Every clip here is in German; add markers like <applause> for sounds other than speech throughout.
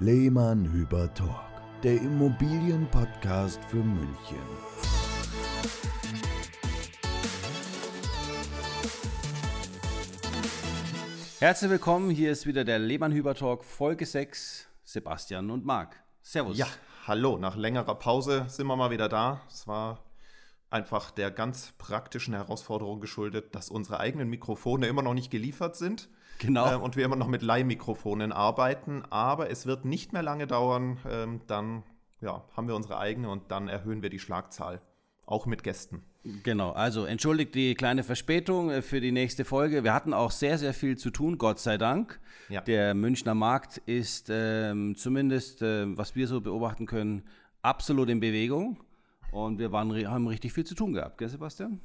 Lehmann Hüber Talk, der Immobilienpodcast für München. Herzlich willkommen, hier ist wieder der Lehmann Hüber Talk, Folge 6, Sebastian und Marc. Servus. Ja, hallo, nach längerer Pause sind wir mal wieder da. Es war einfach der ganz praktischen Herausforderung geschuldet, dass unsere eigenen Mikrofone immer noch nicht geliefert sind. Genau. Äh, und wir immer noch mit Leihmikrofonen arbeiten. Aber es wird nicht mehr lange dauern. Ähm, dann ja, haben wir unsere eigene und dann erhöhen wir die Schlagzahl. Auch mit Gästen. Genau, also entschuldigt die kleine Verspätung äh, für die nächste Folge. Wir hatten auch sehr, sehr viel zu tun, Gott sei Dank. Ja. Der Münchner Markt ist ähm, zumindest, äh, was wir so beobachten können, absolut in Bewegung. Und wir waren, haben richtig viel zu tun gehabt, gell, Sebastian?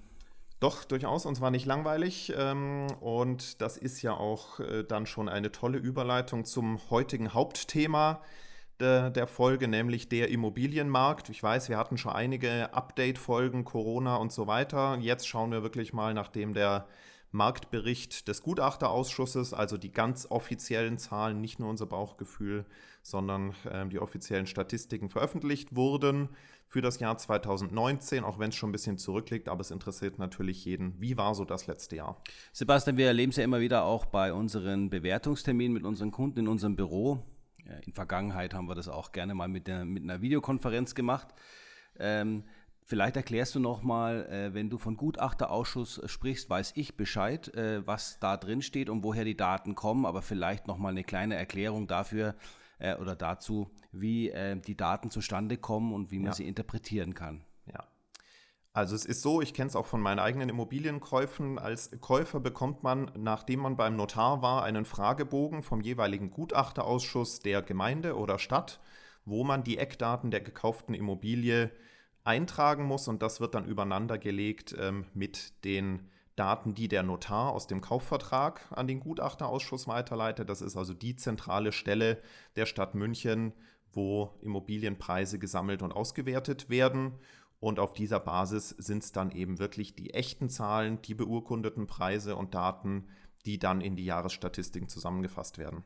Doch, durchaus, uns war nicht langweilig. Ähm, und das ist ja auch äh, dann schon eine tolle Überleitung zum heutigen Hauptthema der, der Folge, nämlich der Immobilienmarkt. Ich weiß, wir hatten schon einige Update-Folgen, Corona und so weiter. Jetzt schauen wir wirklich mal, nachdem der Marktbericht des Gutachterausschusses, also die ganz offiziellen Zahlen, nicht nur unser Bauchgefühl, sondern äh, die offiziellen Statistiken veröffentlicht wurden für das Jahr 2019, auch wenn es schon ein bisschen zurückliegt, aber es interessiert natürlich jeden. Wie war so das letzte Jahr? Sebastian, wir erleben es ja immer wieder auch bei unseren Bewertungsterminen mit unseren Kunden in unserem Büro. In Vergangenheit haben wir das auch gerne mal mit, der, mit einer Videokonferenz gemacht. Ähm, Vielleicht erklärst du nochmal, äh, wenn du von Gutachterausschuss sprichst, weiß ich Bescheid, äh, was da drin steht und woher die Daten kommen, aber vielleicht nochmal eine kleine Erklärung dafür äh, oder dazu, wie äh, die Daten zustande kommen und wie man Ja. sie interpretieren kann. Ja. Also es ist so, ich kenne es auch von meinen eigenen Immobilienkäufen. Als Käufer bekommt man, nachdem man beim Notar war, einen Fragebogen vom jeweiligen Gutachterausschuss der Gemeinde oder Stadt, wo man die Eckdaten der gekauften Immobilie eintragen muss und das wird dann übereinander gelegt ähm, mit den Daten, die der Notar aus dem Kaufvertrag an den Gutachterausschuss weiterleitet. Das ist also die zentrale Stelle der Stadt München, wo Immobilienpreise gesammelt und ausgewertet werden. Und auf dieser Basis sind es dann eben wirklich die echten Zahlen, die beurkundeten Preise und Daten, die dann in die Jahresstatistiken zusammengefasst werden.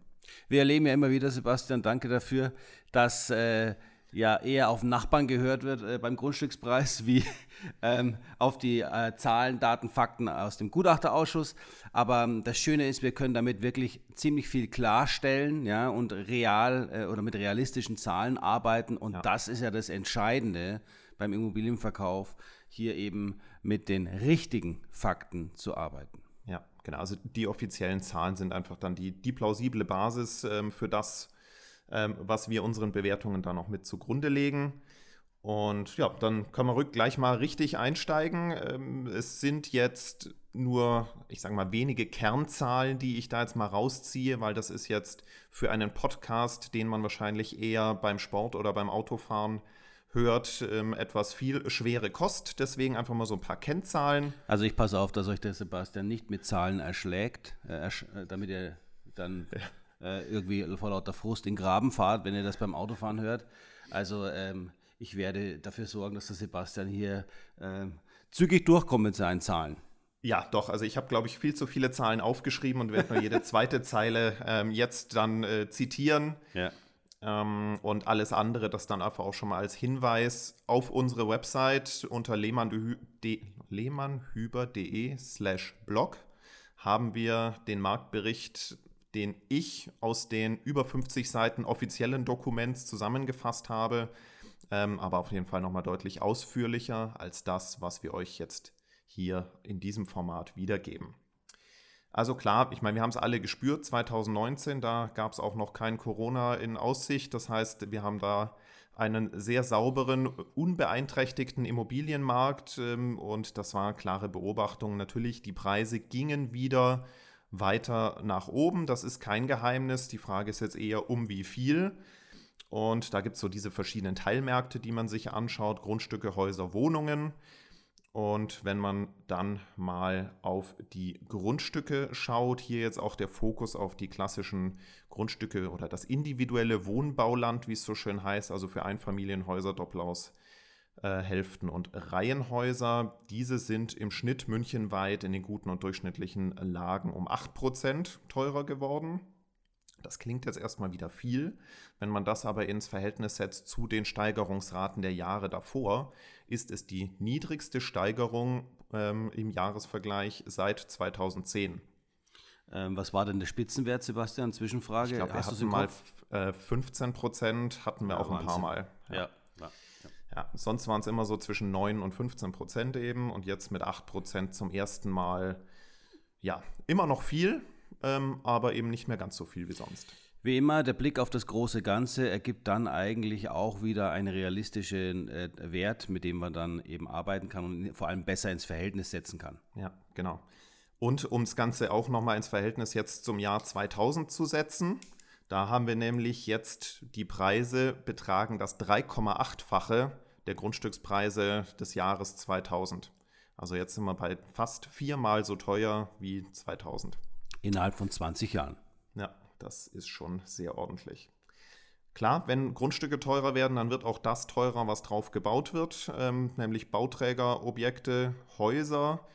Wir erleben ja immer wieder, Sebastian, danke dafür, dass äh, ja eher auf Nachbarn gehört wird äh, beim Grundstückspreis, wie <laughs> ähm, auf die äh, Zahlen, Daten, Fakten aus dem Gutachterausschuss. Aber ähm, das Schöne ist, wir können damit wirklich ziemlich viel klarstellen ja, und real äh, oder mit realistischen Zahlen arbeiten. Und Ja. das ist ja das Entscheidende beim Immobilienverkauf, hier eben mit den richtigen Fakten zu arbeiten. Ja, genau. Also die offiziellen Zahlen sind einfach dann die, die plausible Basis ähm, für das, ähm, was wir unseren Bewertungen dann auch mit zugrunde legen. Und ja, dann können wir rück gleich mal richtig einsteigen. Ähm, es sind jetzt nur, ich sage mal, wenige Kernzahlen, die ich da jetzt mal rausziehe, weil das ist jetzt für einen Podcast, den man wahrscheinlich eher beim Sport oder beim Autofahren hört, ähm, etwas viel schwere Kost. Deswegen einfach mal so ein paar Kennzahlen. Also ich passe auf, dass euch der Sebastian nicht mit Zahlen erschlägt, äh, ersch äh, damit ihr dann <laughs> äh, irgendwie vor lauter Frust in Graben fahrt, wenn ihr das beim Autofahren hört. Also ähm, ich werde dafür sorgen, dass der Sebastian hier ähm, zügig durchkommt mit seinen Zahlen. Ja, doch. Also ich habe, glaube ich, viel zu viele Zahlen aufgeschrieben und werde nur jede <laughs> zweite Zeile ähm, jetzt dann äh, zitieren. Ja. Ähm, und alles andere, das dann einfach auch schon mal als Hinweis auf unsere Website unter lehmannhü- de- lehmannhüber.de slash blog haben wir den Marktbericht, den ich aus den über 50 Seiten offiziellen Dokuments zusammengefasst habe, ähm, aber auf jeden Fall nochmal deutlich ausführlicher als das, was wir euch jetzt hier in diesem Format wiedergeben. Also klar, ich meine, wir haben es alle gespürt, 2019, da gab es auch noch kein Corona in Aussicht. Das heißt, wir haben da einen sehr sauberen, unbeeinträchtigten Immobilienmarkt ähm, und das war klare Beobachtung. Natürlich, die Preise gingen wieder weiter nach oben. Das ist kein Geheimnis. Die Frage ist jetzt eher, um wie viel. Und da gibt es so diese verschiedenen Teilmärkte, die man sich anschaut, Grundstücke, Häuser, Wohnungen. Und wenn man dann mal auf die Grundstücke schaut, hier jetzt auch der Fokus auf die klassischen Grundstücke oder das individuelle Wohnbauland, wie es so schön heißt, also für Einfamilienhäuser, Doppelhaus, äh, Hälften und Reihenhäuser. Diese sind im Schnitt münchenweit in den guten und durchschnittlichen Lagen um 8% teurer geworden. Das klingt jetzt erstmal wieder viel. Wenn man das aber ins Verhältnis setzt zu den Steigerungsraten der Jahre davor, ist es die niedrigste Steigerung ähm, im Jahresvergleich seit 2010. Ähm, was war denn der Spitzenwert, Sebastian? Zwischenfrage. Ich glaube, wir hatten mal äh, 15 Prozent, hatten wir ja, auch ein Wahnsinn. paar Mal. Ja. ja. Ja. sonst waren es immer so zwischen 9 und 15 Prozent eben und jetzt mit 8 Prozent zum ersten Mal. Ja, immer noch viel, ähm, aber eben nicht mehr ganz so viel wie sonst. Wie immer, der Blick auf das große Ganze ergibt dann eigentlich auch wieder einen realistischen äh, Wert, mit dem man dann eben arbeiten kann und vor allem besser ins Verhältnis setzen kann. Ja, genau. Und um das Ganze auch nochmal ins Verhältnis jetzt zum Jahr 2000 zu setzen, da haben wir nämlich jetzt die Preise betragen das 3,8-fache der Grundstückspreise des Jahres 2000. Also jetzt sind wir bei fast viermal so teuer wie 2000. Innerhalb von 20 Jahren. Ja, das ist schon sehr ordentlich. Klar, wenn Grundstücke teurer werden, dann wird auch das teurer, was drauf gebaut wird, ähm, nämlich Bauträgerobjekte, Häuser.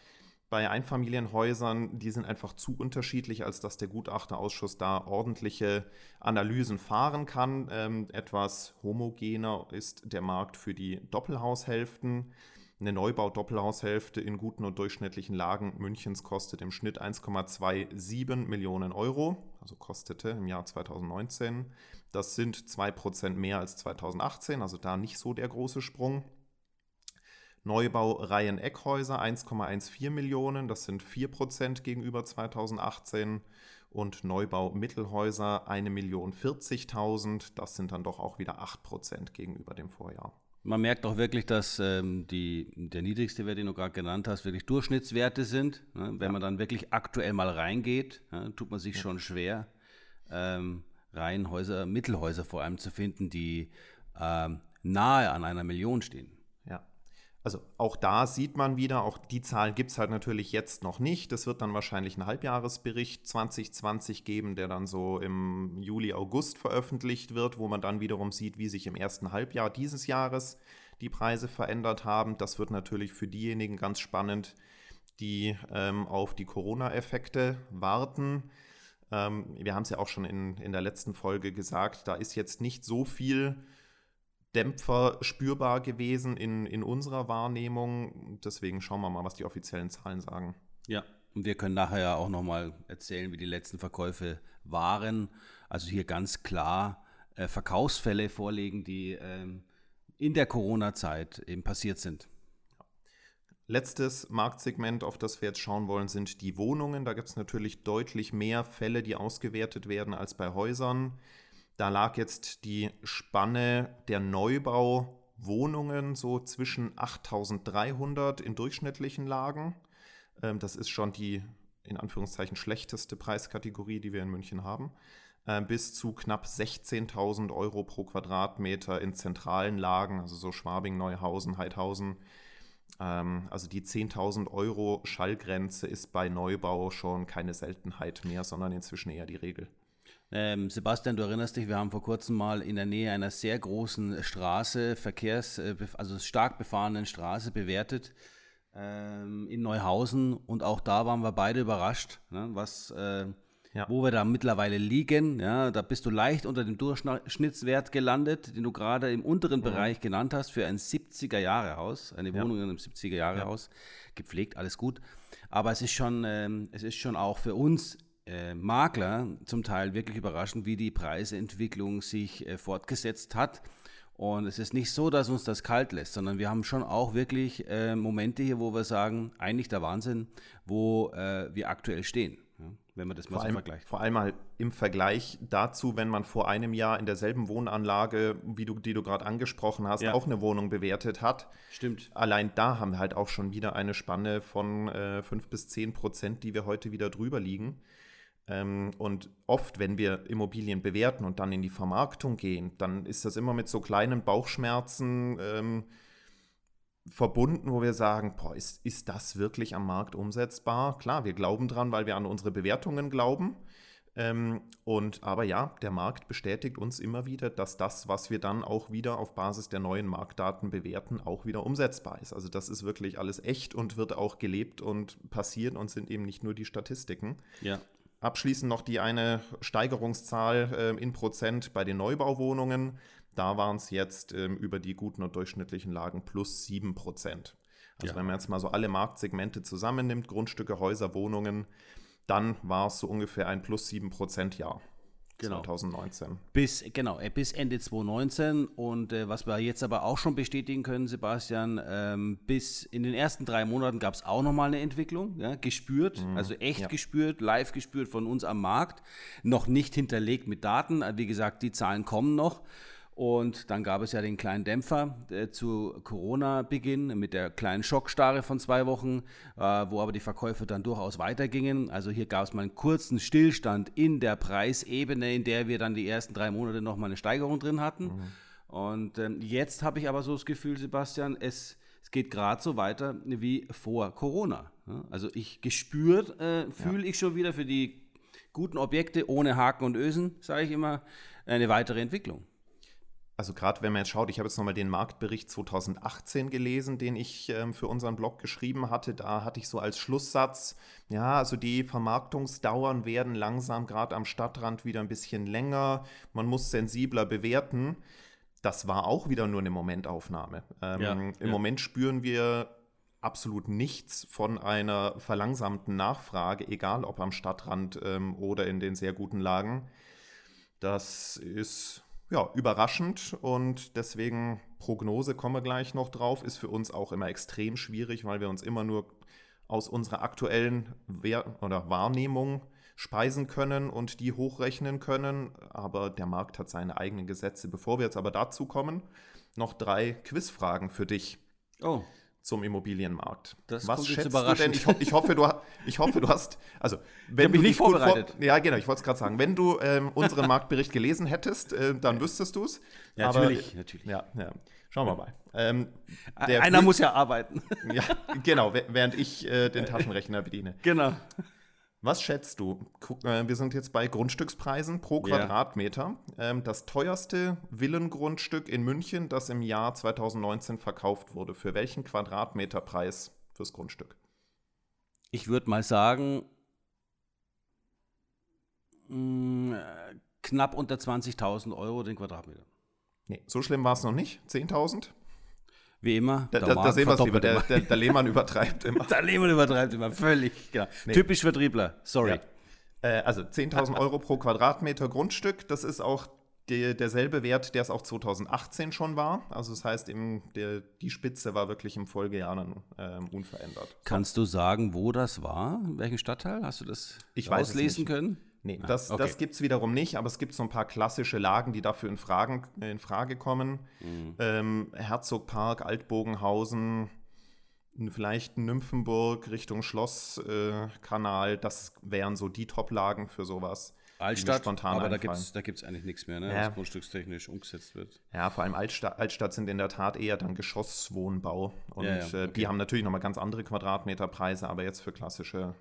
Bei Einfamilienhäusern, die sind einfach zu unterschiedlich, als dass der Gutachterausschuss da ordentliche Analysen fahren kann. Ähm, etwas homogener ist der Markt für die Doppelhaushälften. Eine Neubau-Doppelhaushälfte in guten und durchschnittlichen Lagen Münchens kostet im Schnitt 1,27 Millionen Euro, also kostete im Jahr 2019. Das sind 2% mehr als 2018, also da nicht so der große Sprung. Neubau Reihen-Eckhäuser 1,14 Millionen, das sind 4% gegenüber 2018. Und Neubau Mittelhäuser 1.040.000, das sind dann doch auch wieder 8% gegenüber dem Vorjahr. Man merkt auch wirklich, dass ähm, die, der niedrigste Wert, den du gerade genannt hast, wirklich Durchschnittswerte sind. Ne? Wenn ja. man dann wirklich aktuell mal reingeht, ja, tut man sich ja. schon schwer, ähm, Reihenhäuser, Mittelhäuser vor allem zu finden, die ähm, nahe an einer Million stehen. Also auch da sieht man wieder, auch die Zahlen gibt es halt natürlich jetzt noch nicht. Es wird dann wahrscheinlich einen Halbjahresbericht 2020 geben, der dann so im Juli, August veröffentlicht wird, wo man dann wiederum sieht, wie sich im ersten Halbjahr dieses Jahres die Preise verändert haben. Das wird natürlich für diejenigen ganz spannend, die ähm, auf die Corona-Effekte warten. Ähm, wir haben es ja auch schon in, in der letzten Folge gesagt, da ist jetzt nicht so viel Dämpfer spürbar gewesen in, in unserer Wahrnehmung. Deswegen schauen wir mal, was die offiziellen Zahlen sagen. Ja, und wir können nachher ja auch nochmal erzählen, wie die letzten Verkäufe waren. Also hier ganz klar äh, Verkaufsfälle vorlegen, die ähm, in der Corona-Zeit eben passiert sind. Letztes Marktsegment, auf das wir jetzt schauen wollen, sind die Wohnungen. Da gibt es natürlich deutlich mehr Fälle, die ausgewertet werden als bei Häusern. Da lag jetzt die Spanne der Neubauwohnungen so zwischen 8300 in durchschnittlichen Lagen. Ähm, das ist schon die in Anführungszeichen schlechteste Preiskategorie, die wir in München haben, äh, bis zu knapp 16.000 Euro pro Quadratmeter in zentralen Lagen, also so Schwabing, Neuhausen, Heidhausen. Ähm, also die 10.000 Euro Schallgrenze ist bei Neubau schon keine Seltenheit mehr, sondern inzwischen eher die Regel. Ähm, Sebastian, du erinnerst dich, wir haben vor kurzem mal in der Nähe einer sehr großen Straße, Verkehrs-, äh, also stark befahrenen Straße bewertet ähm, in Neuhausen und auch da waren wir beide überrascht, ne, was, äh, ja. wo wir da mittlerweile liegen. Ja, da bist du leicht unter dem Durchschnittswert gelandet, den du gerade im unteren mhm. Bereich genannt hast für ein 70er-Jahre-Haus, eine Wohnung ja. in einem 70er-Jahre-Haus. Gepflegt, alles gut. Aber es ist schon, ähm, es ist schon auch für uns äh, Makler zum Teil wirklich überraschend, wie die Preisentwicklung sich äh, fortgesetzt hat. Und es ist nicht so, dass uns das kalt lässt, sondern wir haben schon auch wirklich äh, Momente hier, wo wir sagen, eigentlich der Wahnsinn, wo äh, wir aktuell stehen, ja, wenn man das mal vor so allem, vergleicht. Vor allem halt im Vergleich dazu, wenn man vor einem Jahr in derselben Wohnanlage, wie du, die du gerade angesprochen hast, ja. auch eine Wohnung bewertet hat. Stimmt. Allein da haben wir halt auch schon wieder eine Spanne von äh, 5 bis 10 Prozent, die wir heute wieder drüber liegen. Ähm, und oft, wenn wir Immobilien bewerten und dann in die Vermarktung gehen, dann ist das immer mit so kleinen Bauchschmerzen ähm, verbunden, wo wir sagen, boah, ist, ist das wirklich am Markt umsetzbar? Klar, wir glauben dran, weil wir an unsere Bewertungen glauben. Ähm, und aber ja, der Markt bestätigt uns immer wieder, dass das, was wir dann auch wieder auf Basis der neuen Marktdaten bewerten, auch wieder umsetzbar ist. Also das ist wirklich alles echt und wird auch gelebt und passiert und sind eben nicht nur die Statistiken. Ja. Abschließend noch die eine Steigerungszahl äh, in Prozent bei den Neubauwohnungen. Da waren es jetzt ähm, über die guten und durchschnittlichen Lagen plus 7 Prozent. Also Ja. wenn man jetzt mal so alle Marktsegmente zusammennimmt, Grundstücke, Häuser, Wohnungen, dann war es so ungefähr ein plus 7 Prozent Jahr. Genau. 2019. Bis, genau, äh, bis Ende 2019. Und äh, was wir jetzt aber auch schon bestätigen können, Sebastian, ähm, bis in den ersten drei Monaten gab es auch nochmal eine Entwicklung, ja, gespürt, also echt ja. gespürt, live gespürt von uns am Markt, noch nicht hinterlegt mit Daten. Wie gesagt, die Zahlen kommen noch. Und dann gab es ja den kleinen Dämpfer äh, zu Corona-Beginn mit der kleinen Schockstarre von zwei Wochen, äh, wo aber die Verkäufe dann durchaus weitergingen. Also hier gab es mal einen kurzen Stillstand in der Preisebene, in der wir dann die ersten drei Monate nochmal eine Steigerung drin hatten. Und ähm, jetzt habe ich aber so das Gefühl, Sebastian, es, es geht gerade so weiter wie vor Corona. Ja, Also ich gespürt, äh, fühle ich schon wieder für die guten Objekte ohne Haken und Ösen, sage ich immer, eine weitere Entwicklung. Also gerade wenn man jetzt schaut, ich habe jetzt nochmal den Marktbericht 2018 gelesen, den ich ähm, für unseren Blog geschrieben hatte. Da hatte ich so als Schlusssatz, ja, also die Vermarktungsdauern werden langsam gerade am Stadtrand wieder ein bisschen länger. Man muss sensibler bewerten. Das war auch wieder nur eine Momentaufnahme. Ähm, Ja, Im ja. Moment spüren wir absolut nichts von einer verlangsamten Nachfrage, egal ob am Stadtrand ähm, oder in den sehr guten Lagen. Das ist ja überraschend und deswegen Prognose kommen wir gleich noch drauf, ist für uns auch immer extrem schwierig, weil wir uns immer nur aus unserer aktuellen Wer oder Wahrnehmung speisen können und die hochrechnen können. Aber der Markt hat seine eigenen Gesetze. Bevor wir jetzt aber dazu kommen, noch drei Quizfragen für dich Oh, zum Immobilienmarkt. Das Was kommt schätzt du überraschend. denn? Ich, ho ich, hoffe, du, ich hoffe, du hast. Also, <laughs> wenn du nicht vorbereitet. Vor ja, genau, ich wollte es gerade sagen. Wenn du ähm, unseren <laughs> Marktbericht gelesen hättest, äh, dann wüsstest du es. Ja, natürlich, natürlich. Ja, ja. Schauen wir mal. Ähm, einer muss ja arbeiten. Ja, genau, <laughs> wä- während ich äh, den Taschenrechner bediene. genau. Was schätzt du? Äh, wir sind jetzt bei Grundstückspreisen pro Ja. Quadratmeter. Ähm, das teuerste Villengrundstück in München, das im Jahr 2019 verkauft wurde. Für welchen Quadratmeterpreis fürs Grundstück? Ich würde mal sagen, mh, äh, knapp unter 20.000 Euro den Quadratmeter. Nee, so schlimm war es noch nicht. 10.000? Wie immer. Da, der da, sehen wir es lieber. Der, der, der Lehmann übertreibt immer. <laughs> Der Lehmann übertreibt immer völlig. Genau. Typisch Vertriebler. Sorry. Ja. Äh, also 10.000 <laughs> Euro pro Quadratmeter Grundstück. Das ist auch der, derselbe Wert, der es auch 2018 schon war. Also das heißt, im, der, die Spitze war wirklich im Folgejahr dann ähm, unverändert. Kannst du sagen, wo das war? In welchem Stadtteil? Hast du das Ich auslesen können? Nee, Ah, das, okay. das gibt es wiederum nicht, aber es gibt so ein paar klassische Lagen, die dafür in, Fragen, äh, in Frage kommen. Mhm. Ähm, Herzogpark, Altbogenhausen, vielleicht Nymphenburg Richtung Schlosskanal, äh, das wären so die Top-Lagen für sowas. Altstadt, spontan aber da einfallen. gibt es da gibt's eigentlich nichts mehr, ne, Ja. was grundstückstechnisch umgesetzt wird. Ja, vor allem Altstadt, Altstadt sind in der Tat eher dann Geschosswohnbau. Und Ja, ja, äh, okay. die haben natürlich nochmal ganz andere Quadratmeterpreise, aber jetzt für klassische Da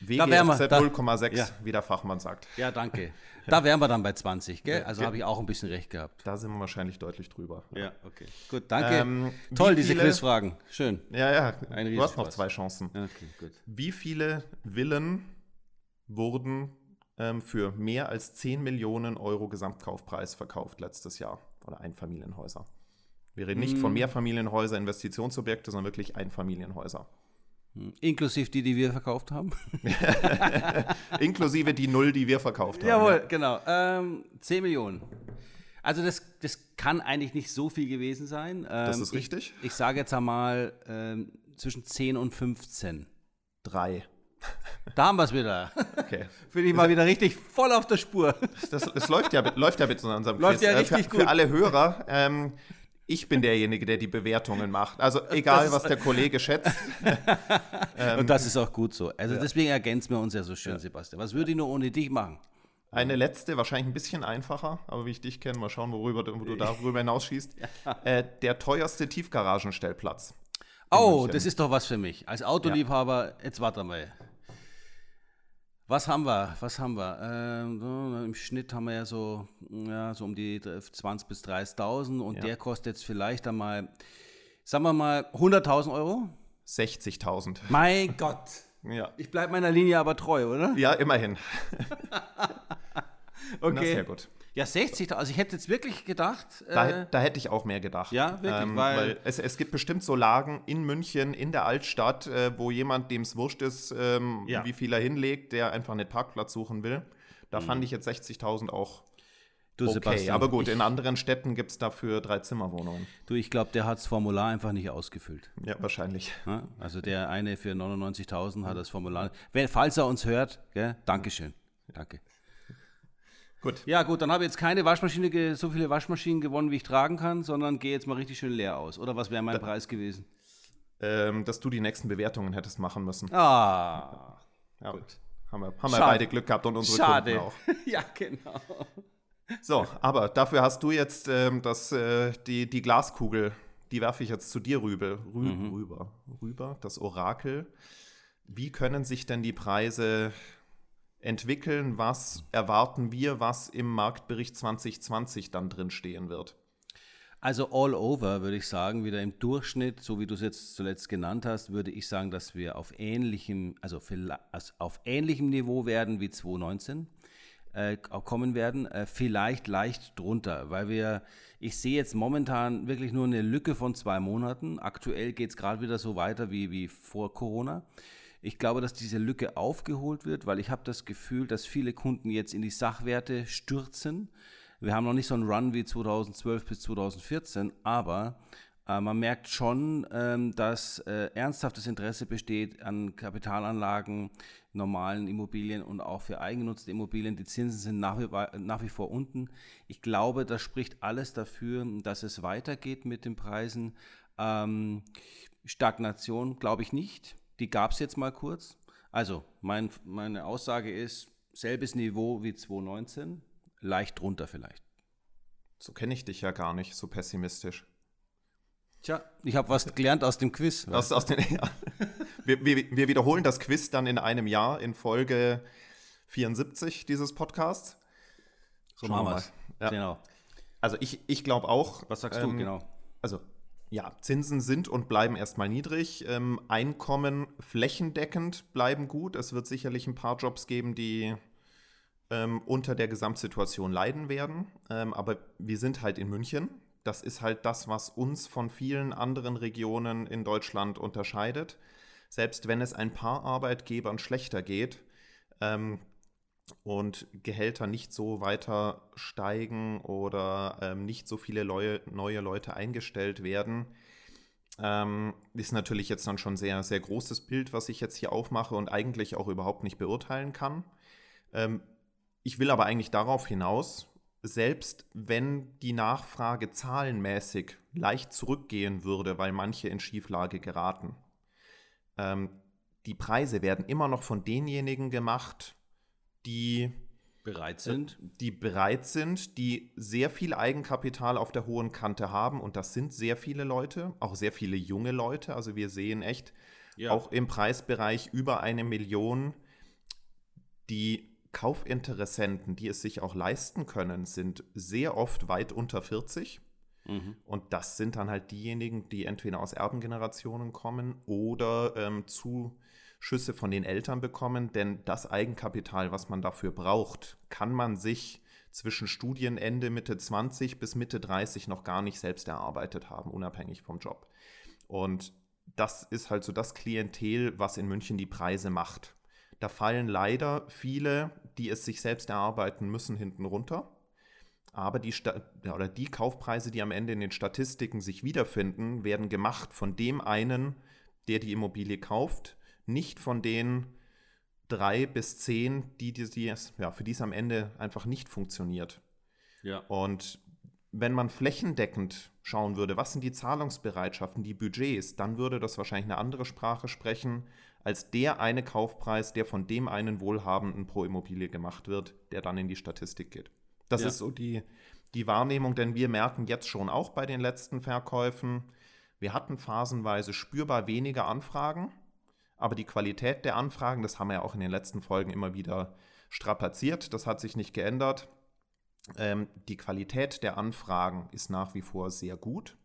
WGFZ da- 0,6, ja. wie der Fachmann sagt. Ja, danke. Da wären wir dann bei 20, gell? Also Ja. habe ich auch ein bisschen recht gehabt. Da sind wir wahrscheinlich deutlich drüber. Ja, okay. Gut, danke. Ähm, Toll, diese viele- Quizfragen. Schön. Ja, ja, Ein du hast noch zwei Chancen. Okay, gut. Wie viele Villen wurden ähm, für mehr als 10 Millionen Euro Gesamtkaufpreis verkauft letztes Jahr? Oder Einfamilienhäuser? Wir reden nicht von Mm. Mehrfamilienhäuser, Investitionsobjekte, sondern wirklich Einfamilienhäuser. Inklusive die, die wir verkauft haben. <laughs> Inklusive die Null, die wir verkauft haben. Jawohl, genau. Ähm, 10 Millionen. Also das, das kann eigentlich nicht so viel gewesen sein. Ähm, Das ist richtig. Ich, ich sage jetzt einmal ähm, zwischen 10 und 15. Drei. Da haben wir es wieder. Okay. <laughs> Bin ich mal wieder richtig voll auf der Spur. Das, das läuft, ja, mit- läuft ja mit unserem Läuft ja Äh, richtig für, gut. Für alle Hörer, ähm, ich bin derjenige, der die Bewertungen macht. Also egal, was der Kollege schätzt. <laughs> Ähm, Und das ist auch gut so. Also deswegen ergänzen wir uns ja so schön, Sebastian. Was würde ich nur ohne dich machen? Eine letzte, wahrscheinlich ein bisschen einfacher, aber wie ich dich kenne, mal schauen, worüber du, wo du <laughs> darüber hinausschießt. Äh, der teuerste Tiefgaragenstellplatz. Oh, das ist doch was für mich. Als Autoliebhaber, jetzt warte mal. Was haben wir? Was haben wir? Ähm, so, Im Schnitt haben wir ja so, ja, so um die 20.000 bis 30.000 und Ja. der kostet jetzt vielleicht einmal, sagen wir mal, 100.000 Euro. 60.000. Mein <laughs> Gott. Ja. Ich bleibe meiner Linie aber treu, oder? Ja, immerhin. <laughs> Okay. Na, sehr gut. Ja, 60. Also ich hätte jetzt wirklich gedacht. Da, äh, da hätte ich auch mehr gedacht. Ähm, Ja, wirklich, weil- es, es gibt bestimmt so Lagen in München, in der Altstadt, äh, wo jemand, dem es wurscht ist, ähm, Ja. wie viel er hinlegt, der einfach einen Parkplatz suchen will. Da fand ich jetzt 60.000 auch Mhm. du, okay. Sebastian, Aber gut, ich, in anderen Städten gibt es dafür drei Zimmerwohnungen. du, ich glaube, der hat das Formular einfach nicht ausgefüllt. Ja, wahrscheinlich. Also der eine für 99.000 hat das Formular. Falls er uns hört, gell, Dankeschön. Danke. Gut. Ja, gut, dann habe ich jetzt keine Waschmaschine, so viele Waschmaschinen gewonnen, wie ich tragen kann, sondern gehe jetzt mal richtig schön leer aus. Oder was wäre mein Preis gewesen? Ähm, dass du die nächsten Bewertungen hättest machen müssen. Ah, Ja, gut. Haben wir, haben wir beide Glück gehabt und unsere schade. Kunden auch. <laughs> ja, genau. So, aber dafür hast du jetzt ähm, das, äh, die, die Glaskugel, die werfe ich jetzt zu dir rüber, rü Mhm. rüber, rüber, das Orakel. Wie können sich denn die Preise entwickeln? Was erwarten wir, was im Marktbericht 2020 dann drin stehen wird? Also all over würde ich sagen, wieder im Durchschnitt, so wie du es jetzt zuletzt genannt hast, würde ich sagen, dass wir auf ähnlichem, also, also auf ähnlichem Niveau werden wie 2019 äh, kommen werden, äh, vielleicht leicht drunter, weil wir, ich sehe jetzt momentan wirklich nur eine Lücke von zwei Monaten. Aktuell geht es gerade wieder so weiter wie, wie vor Corona. Ich glaube, dass diese Lücke aufgeholt wird, weil ich habe das Gefühl, dass viele Kunden jetzt in die Sachwerte stürzen. Wir haben noch nicht so einen Run wie 2012 bis 2014, aber äh, man merkt schon, ähm, dass äh, ernsthaftes Interesse besteht an Kapitalanlagen, normalen Immobilien und auch für eigengenutzte Immobilien. Die Zinsen sind nach wie, nach wie vor unten. Ich glaube, das spricht alles dafür, dass es weitergeht mit den Preisen. Ähm, Stagnation glaube ich nicht. Die gab es jetzt mal kurz. Also, mein, meine Aussage ist, selbes Niveau wie 2019, leicht drunter vielleicht. So kenne ich dich ja gar nicht, so pessimistisch. Tja, ich habe was gelernt aus dem Quiz. Aus, aus den, ja. wir, wir, wir wiederholen das Quiz dann in einem Jahr in Folge 74 dieses Podcasts. so schauen machen wir es. mal. Ja. Genau. Also ich, ich glaube auch. Was sagst ähm, du genau? Also ja, Zinsen sind und bleiben erstmal niedrig. Ähm, Einkommen flächendeckend bleiben gut. Es wird sicherlich ein paar Jobs geben, die ähm, unter der Gesamtsituation leiden werden. Ähm, aber wir sind halt in München. Das ist halt das, was uns von vielen anderen Regionen in Deutschland unterscheidet. Selbst wenn es ein paar Arbeitgebern schlechter geht, ähm, und Gehälter nicht so weiter steigen oder ähm, nicht so viele Leu neue Leute eingestellt werden, ähm, ist natürlich jetzt dann schon sehr, sehr großes Bild, was ich jetzt hier aufmache und eigentlich auch überhaupt nicht beurteilen kann. Ähm, ich will aber eigentlich darauf hinaus, selbst wenn die Nachfrage zahlenmäßig leicht zurückgehen würde, weil manche in Schieflage geraten, ähm, die Preise werden immer noch von denjenigen gemacht, die Bereit sind? die bereit sind, die sehr viel Eigenkapital auf der hohen Kante haben. Und das sind sehr viele Leute, auch sehr viele junge Leute. Also wir sehen echt Ja. auch im Preisbereich über eine Million. Die Kaufinteressenten, die es sich auch leisten können, sind sehr oft weit unter 40. Mhm. Und das sind dann halt diejenigen, die entweder aus Erbengenerationen kommen oder ähm, Zuschüsse von den Eltern bekommen. Denn das Eigenkapital, was man dafür braucht, kann man sich zwischen Studienende Mitte 20 bis Mitte 30 noch gar nicht selbst erarbeitet haben, unabhängig vom Job. Und das ist halt so das Klientel, was in München die Preise macht. Da fallen leider viele, die es sich selbst erarbeiten müssen, hinten runter. Aber die, oder die Kaufpreise, die am Ende in den Statistiken sich wiederfinden, werden gemacht von dem einen, der die Immobilie kauft, nicht von den drei bis zehn, die, die, die ja, für die es am Ende einfach nicht funktioniert. Ja. Und wenn man flächendeckend schauen würde, was sind die Zahlungsbereitschaften, die Budgets, dann würde das wahrscheinlich eine andere Sprache sprechen, als der eine Kaufpreis, der von dem einen Wohlhabenden pro Immobilie gemacht wird, der dann in die Statistik geht. Das Ja. ist so die, die Wahrnehmung, denn wir merken jetzt schon auch bei den letzten Verkäufen, wir hatten phasenweise spürbar weniger Anfragen, aber die Qualität der Anfragen, das haben wir ja auch in den letzten Folgen immer wieder strapaziert, das hat sich nicht geändert. Ähm, die Qualität der Anfragen ist nach wie vor sehr gut.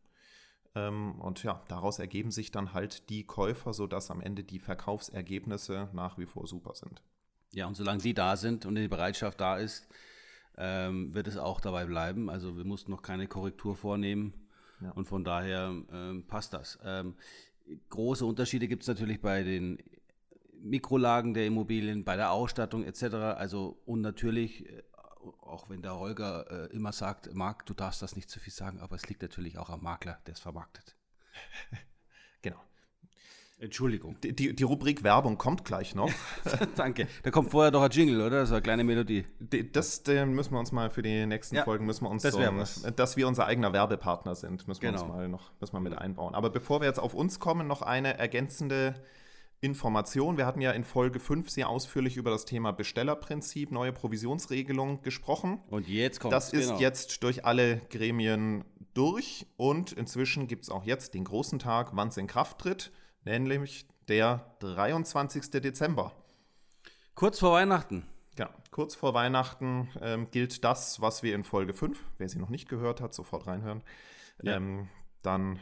Ähm, und ja, daraus ergeben sich dann halt die Käufer, sodass am Ende die Verkaufsergebnisse nach wie vor super sind. Ja, und solange die da sind und die Bereitschaft da ist, ähm, wird es auch dabei bleiben. Also wir mussten noch keine Korrektur vornehmen ja. und von daher ähm, passt das. Ähm, große Unterschiede gibt es natürlich bei den Mikrolagen der Immobilien, bei der Ausstattung etc. Also und natürlich, äh, auch wenn der Holger äh, immer sagt, Marc, du darfst das nicht zu viel sagen, aber es liegt natürlich auch am Makler, der es vermarktet. <laughs> genau. Entschuldigung. Die, die, die, Rubrik Werbung kommt gleich noch. <laughs> Danke. Da kommt vorher doch ein Jingle, oder? So eine kleine Melodie. Das den müssen wir uns mal für die nächsten ja, Folgen müssen wir uns das so, dass wir unser eigener Werbepartner sind, müssen wir genau. uns mal noch müssen wir mit einbauen. Aber bevor wir jetzt auf uns kommen, noch eine ergänzende Information. Wir hatten ja in Folge 5 sehr ausführlich über das Thema Bestellerprinzip, neue Provisionsregelung gesprochen. Und jetzt kommt Das ist genau. jetzt durch alle Gremien durch und inzwischen gibt es auch jetzt den großen Tag, wann es in Kraft tritt nämlich der 23. Dezember. Kurz vor Weihnachten. Ja, kurz vor Weihnachten ähm, gilt das, was wir in Folge 5, wer sie noch nicht gehört hat, sofort reinhören, ja. ähm, dann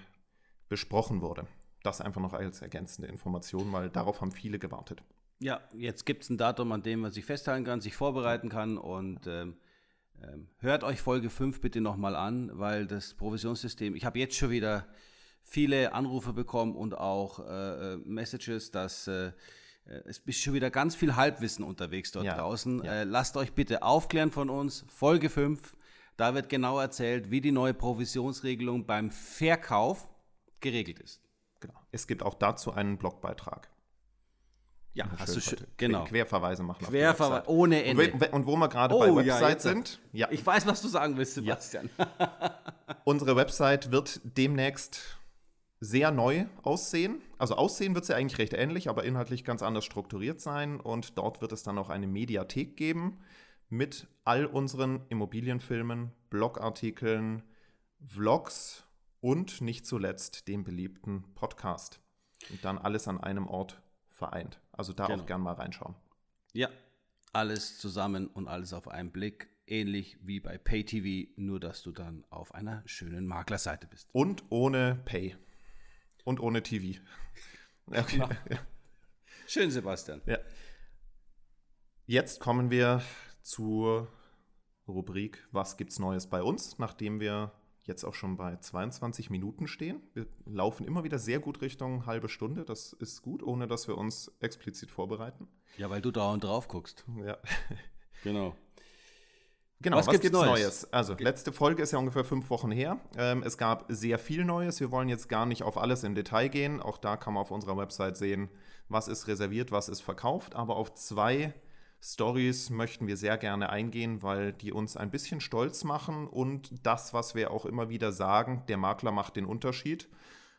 besprochen wurde. Das einfach noch als ergänzende Information, weil darauf haben viele gewartet. Ja, jetzt gibt es ein Datum, an dem man sich festhalten kann, sich vorbereiten kann und ähm, ähm hört euch Folge 5 bitte nochmal an, weil das Provisionssystem, ich habe jetzt schon wieder viele Anrufe bekommen und auch äh, äh, Messages, dass äh, äh, es ist schon wieder ganz viel Halbwissen unterwegs dort ja, draußen. Ja. Äh, lasst euch bitte aufklären von uns. Folge 5, da wird genau erzählt, wie die neue Provisionsregelung beim Verkauf geregelt ist. Genau. Es gibt auch dazu einen Blogbeitrag. Ja, hast du schon, genau. Querverweise machen. Querverweise ohne Ende. Und, und, wo wir gerade oh, bei Website ja, sind. Ja. Ich weiß, was du sagen willst, Sebastian. Unsere Website wird demnächst sehr neu aussehen. Also aussehen wird sie eigentlich recht ähnlich, aber inhaltlich ganz anders strukturiert sein. Und dort wird es dann auch eine Mediathek geben mit all unseren Immobilienfilmen, Blogartikeln, Vlogs und nicht zuletzt dem beliebten Podcast. Und dann alles an einem Ort vereint. Also da genau. auch gern mal reinschauen. Ja, alles zusammen und alles auf einen Blick. Ähnlich wie bei PayTV, nur dass du dann auf einer schönen Maklerseite bist. Und ohne Pay. Und ohne TV. Okay. Genau. Schön, Sebastian. Ja. Jetzt kommen wir zur Rubrik Was gibt's Neues bei uns, nachdem wir jetzt auch schon bei 22 Minuten stehen. Wir laufen immer wieder sehr gut Richtung halbe Stunde. Das ist gut, ohne dass wir uns explizit vorbereiten. Ja, weil du dauernd drauf guckst. Ja. Genau. Genau, was, was gibt's, Neues? Neues? Also, letzte Folge ist ja ungefähr fünf Wochen her. Ähm, es gab sehr viel Neues. Wir wollen jetzt gar nicht auf alles im Detail gehen. Auch da kann man auf unserer Website sehen, was ist reserviert, was ist verkauft. Aber auf zwei Stories möchten wir sehr gerne eingehen, weil die uns ein bisschen stolz machen und das, was wir auch immer wieder sagen, der Makler macht den Unterschied.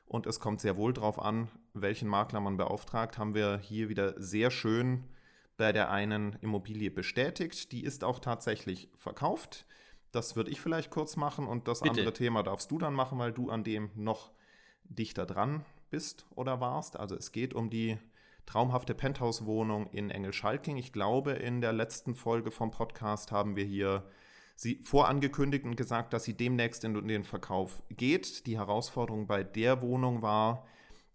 Und es kommt sehr wohl darauf an, welchen Makler man beauftragt, haben wir hier wieder sehr schön bei der einen Immobilie bestätigt. Die ist auch tatsächlich verkauft. Das würde ich vielleicht kurz machen und das Bitte. andere Thema darfst du dann machen, weil du an dem noch dichter dran bist oder warst. Also es geht um die traumhafte Penthouse-Wohnung in Engelschalking. Ich glaube, in der letzten Folge vom Podcast haben wir hier sie vorangekündigt und gesagt, dass sie demnächst in den Verkauf geht. Die Herausforderung bei der Wohnung war,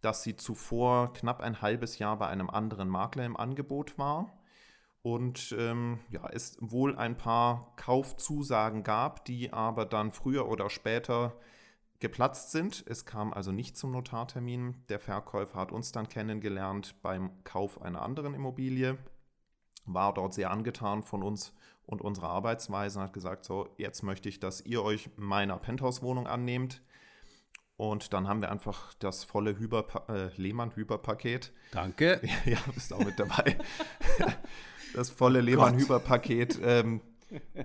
dass sie zuvor knapp ein halbes Jahr bei einem anderen Makler im Angebot war und ähm, ja, es wohl ein paar Kaufzusagen gab, die aber dann früher oder später geplatzt sind. Es kam also nicht zum Notartermin. Der Verkäufer hat uns dann kennengelernt beim Kauf einer anderen Immobilie, war dort sehr angetan von uns und unserer Arbeitsweise, hat gesagt, so, jetzt möchte ich, dass ihr euch meiner Penthouse-Wohnung annehmt. Und dann haben wir einfach das volle Hüber, äh, Lehmann-Hüber-Paket. Danke. <laughs> Ja, bist auch mit dabei. <laughs> das volle Lehmann-Hüber-Paket ähm,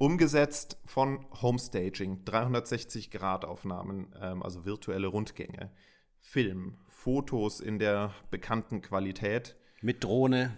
umgesetzt von Homestaging, 360-Grad-Aufnahmen, ähm, also virtuelle Rundgänge, Film, Fotos in der bekannten Qualität. Mit Drohne.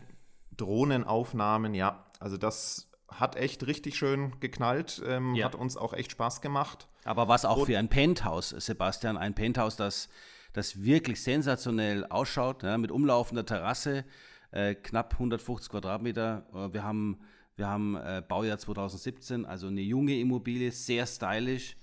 Drohnenaufnahmen, ja. Also das hat echt richtig schön geknallt, ähm, ja. hat uns auch echt Spaß gemacht. Aber was auch Und, für ein Penthouse, Sebastian, ein Penthouse, das, das wirklich sensationell ausschaut, ja, mit umlaufender Terrasse, äh, knapp 150 Quadratmeter. Äh, wir haben, wir haben äh, Baujahr 2017, also eine junge Immobilie, sehr stylisch.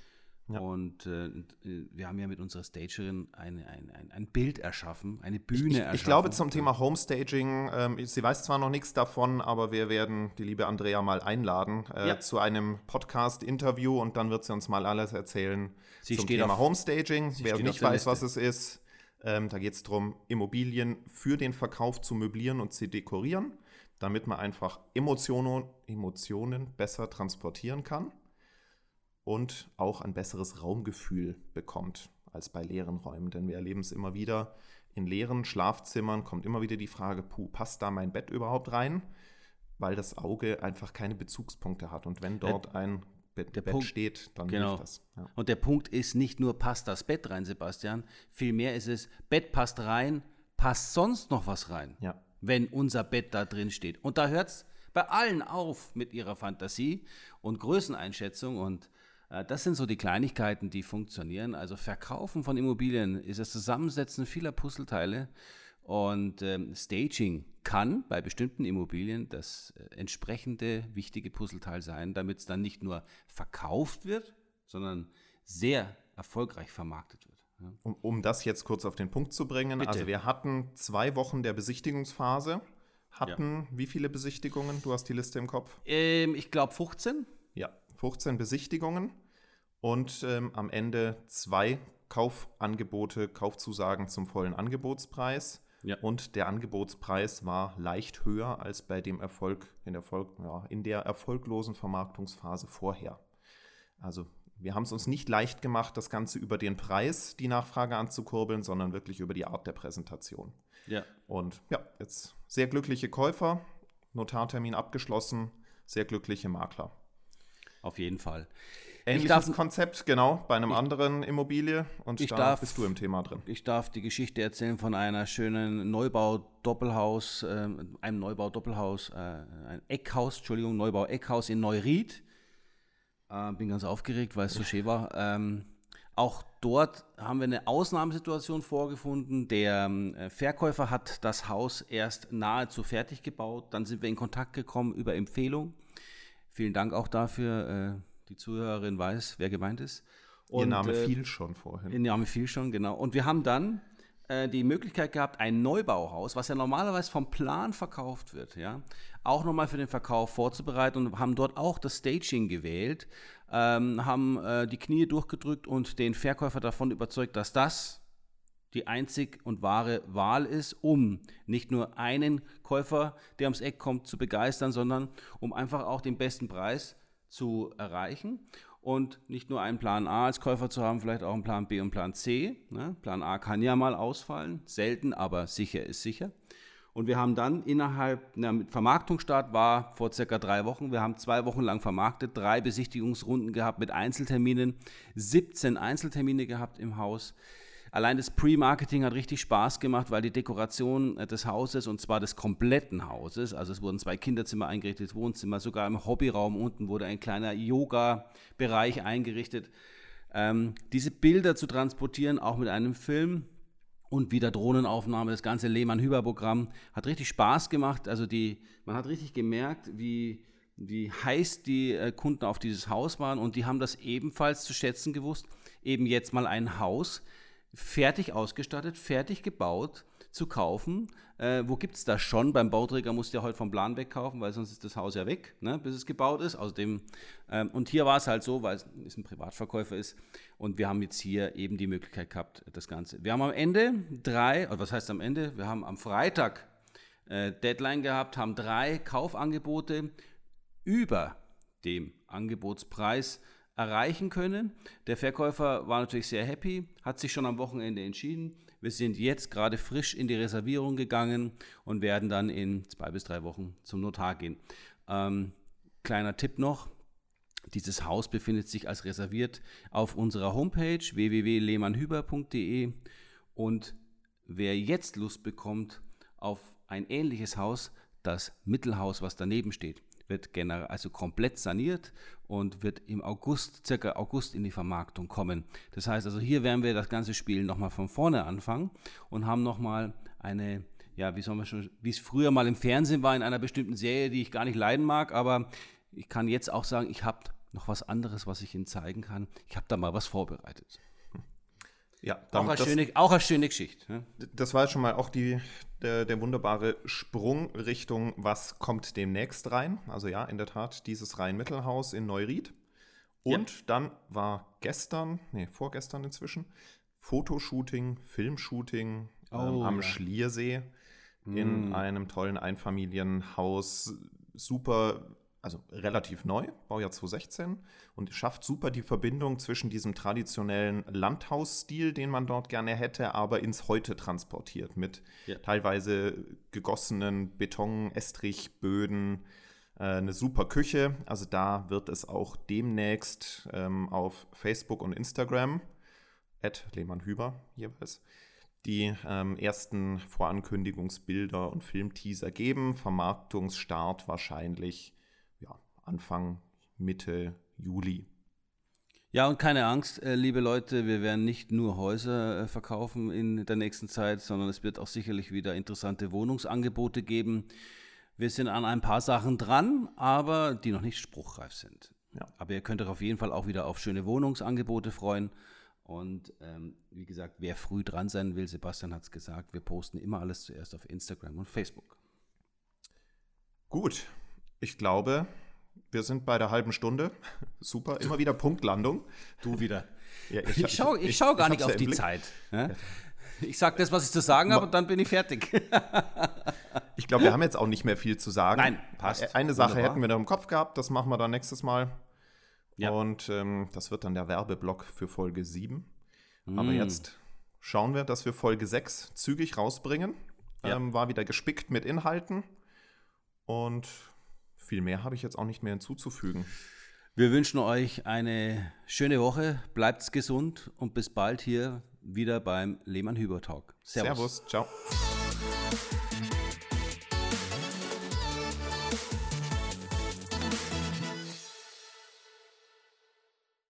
Ja. Und äh, wir haben ja mit unserer Stagerin ein, ein, ein, ein Bild erschaffen, eine Bühne ich, erschaffen. Ich glaube zum Thema Homestaging, ähm, sie weiß zwar noch nichts davon, aber wir werden die liebe Andrea mal einladen äh, ja. zu einem Podcast-Interview und dann wird sie uns mal alles erzählen sie zum Thema auf, Homestaging. Wer nicht weiß, was es ist, ähm, da geht es darum, Immobilien für den Verkauf zu möblieren und zu dekorieren, damit man einfach Emotionen, Emotionen besser transportieren kann und auch ein besseres Raumgefühl bekommt als bei leeren Räumen. Denn wir erleben es immer wieder, in leeren Schlafzimmern kommt immer wieder die Frage, puh, passt da mein Bett überhaupt rein? Weil das Auge einfach keine Bezugspunkte hat. Und wenn dort ein Bett, der Bett Punkt, steht, dann genau. hilft das. Ja. Und der Punkt ist nicht nur, passt das Bett rein, Sebastian, vielmehr ist es, Bett passt rein, passt sonst noch was rein, ja. wenn unser Bett da drin steht. Und da hört es bei allen auf mit ihrer Fantasie und Größeneinschätzung und äh, das sind so die Kleinigkeiten, die funktionieren. Also Verkaufen von Immobilien ist das Zusammensetzen vieler Puzzleteile und ähm, Staging kann bei bestimmten Immobilien das äh, entsprechende wichtige Puzzleteil sein, damit es dann nicht nur verkauft wird, sondern sehr erfolgreich vermarktet wird. Ja. Um, um, das jetzt kurz auf den Punkt zu bringen, Bitte. also wir hatten zwei Wochen der Besichtigungsphase. Hatten ja. wie viele Besichtigungen? Du hast die Liste im Kopf? Ähm, ich glaube 15. 15 Besichtigungen und ähm, am Ende zwei Kaufangebote, Kaufzusagen zum vollen Angebotspreis. Ja. Und der Angebotspreis war leicht höher als bei dem Erfolg in, Erfolg, ja, in der erfolglosen Vermarktungsphase vorher. Also wir haben es uns nicht leicht gemacht, das Ganze über den Preis, die Nachfrage anzukurbeln, sondern wirklich über die Art der Präsentation. Ja. Und ja, jetzt sehr glückliche Käufer, Notartermin abgeschlossen, sehr glückliche Makler. Auf jeden Fall. Ähnliches darf, Konzept, genau, bei einem ich, anderen Immobilie und da darf, bist du im Thema drin. Ich darf die Geschichte erzählen von einer schönen Neubau-Doppelhaus, äh, einem Neubau-Doppelhaus, äh, ein Eckhaus, Entschuldigung, Neubau-Eckhaus in Neuried. Äh, bin ganz aufgeregt, weil es so schön war. Ähm, auch dort haben wir eine Ausnahmesituation vorgefunden. Der äh, Verkäufer hat das Haus erst nahezu fertig gebaut. Dann sind wir in Kontakt gekommen über Empfehlung. Vielen Dank auch dafür. Äh, die Zuhörerin weiß, wer gemeint ist. Und, Ihr Name äh, fiel schon vorhin. Ihr Name fiel schon, genau. Und wir haben dann äh, die Möglichkeit gehabt, ein Neubauhaus, was ja normalerweise vom Plan verkauft wird, ja, auch nochmal für den Verkauf vorzubereiten und haben dort auch das Staging gewählt, ähm, haben äh, die Knie durchgedrückt und den Verkäufer davon überzeugt, dass das die einzig und wahre Wahl ist, um nicht nur einen Käufer, der ums Eck kommt, zu begeistern, sondern um einfach auch den besten Preis zu erreichen und nicht nur einen Plan A als Käufer zu haben, vielleicht auch einen Plan B und Plan C. Ne? Plan A kann ja mal ausfallen, selten, aber sicher ist sicher. Und wir haben dann innerhalb, na, mit Vermarktungsstart war vor circa drei Wochen, wir haben zwei Wochen lang vermarktet, drei Besichtigungsrunden gehabt mit Einzelterminen, 17 Einzeltermine gehabt im Haus. Allein das Pre-Marketing hat richtig Spaß gemacht, weil die Dekoration äh, des Hauses und zwar des kompletten Hauses, also es wurden zwei Kinderzimmer eingerichtet, Wohnzimmer, sogar im Hobbyraum unten wurde ein kleiner Yoga-Bereich eingerichtet. Ähm, diese Bilder zu transportieren, auch mit einem Film, und wieder Drohnenaufnahme, das ganze Lehmann-Hüber-Programm hat richtig Spaß gemacht. Also die, man hat richtig gemerkt, wie, wie heiß die äh, Kunden auf dieses Haus waren und die haben das ebenfalls zu schätzen gewusst. Eben jetzt mal ein Haus, fertig ausgestattet, fertig gebaut zu kaufen. Äh, wo gibt es das schon? Beim Bauträger musst du ja heute vom Plan wegkaufen, weil sonst ist das Haus ja weg, ne, bis es gebaut ist. Außerdem, ähm, und hier war es halt so, weil es ein Privatverkäufer ist. Und wir haben jetzt hier eben die Möglichkeit gehabt, das Ganze. Wir haben am Ende drei, oder was heißt am Ende? Wir haben am Freitag äh, Deadline gehabt, haben drei Kaufangebote über dem Angebotspreis erreichen können. Der Verkäufer war natürlich sehr happy, hat sich schon am Wochenende entschieden. Wir sind jetzt gerade frisch in die Reservierung gegangen und werden dann in zwei bis drei Wochen zum Notar gehen. Ähm, kleiner Tipp noch. Dieses Haus befindet sich als reserviert auf unserer Homepage www.lehmannhüber.de und wer jetzt Lust bekommt auf ein ähnliches Haus, das Mittelhaus, was daneben steht, wird generell also komplett saniert und wird im August, circa August in die Vermarktung kommen. Das heißt also, hier werden wir das ganze Spiel nochmal von vorne anfangen und haben nochmal eine, ja, wie soll man schon, wie es früher mal im Fernsehen war, in einer bestimmten Serie, die ich gar nicht leiden mag, aber ich kann jetzt auch sagen, ich habe noch was anderes, was ich Ihnen zeigen kann. Ich habe da mal was vorbereitet. Ja, Auch eine, das, schöne, auch eine schöne Geschichte. Ne? das war schon mal auch die, der, der wunderbare Sprung Richtung, was kommt demnächst rein. Also ja, in der Tat, dieses Rhein-Mittelhaus in Neuried. Und dann war gestern, nee, vorgestern inzwischen, Fotoshooting, Filmshooting ähm, Oh, am ja. Schliersee in einem tollen Einfamilienhaus. Super, also relativ neu, Baujahr 2016 und schafft super die Verbindung zwischen diesem traditionellen Landhausstil, den man dort gerne hätte, aber ins Heute transportiert mit Ja. teilweise gegossenen Beton, Estrichböden, äh, eine super Küche. Also da wird es auch demnächst ähm, auf Facebook und Instagram, at Lehmann Hüber jeweils, die ähm, ersten Vorankündigungsbilder und Filmteaser geben. Vermarktungsstart wahrscheinlich Anfang, Mitte Juli. Ja, und keine Angst, äh, liebe Leute, wir werden nicht nur Häuser äh, verkaufen in der nächsten Zeit, sondern es wird auch sicherlich wieder interessante Wohnungsangebote geben. Wir sind an ein paar Sachen dran, aber die noch nicht spruchreif sind. Ja. Aber ihr könnt euch auf jeden Fall auch wieder auf schöne Wohnungsangebote freuen. Und ähm, wie gesagt, wer früh dran sein will, Sebastian hat es gesagt, wir posten immer alles zuerst auf Instagram und Facebook. Gut, ich glaube, wir sind bei der halben Stunde. <laughs> Super, immer wieder Punktlandung. Du wieder. Ja, Ich schaue ich schau gar nicht auf ja die Blick. Zeit. Ja? Ich sage das, was ich zu sagen habe, und dann bin ich fertig. <laughs> Ich glaube, wir haben jetzt auch nicht mehr viel zu sagen. Nein, passt. Eine Sache Wunderbar. hätten wir noch im Kopf gehabt, das machen wir dann nächstes Mal. Ja. Und ähm, das wird dann der Werbeblock für Folge 7. Aber Mm. jetzt schauen wir, dass wir Folge 6 zügig rausbringen. Ja. Ähm, war wieder gespickt mit Inhalten. Und viel mehr habe ich jetzt auch nicht mehr hinzuzufügen. Wir wünschen euch eine schöne Woche, bleibt gesund und bis bald hier wieder beim Lehmann Hüber Talk. Servus ciao.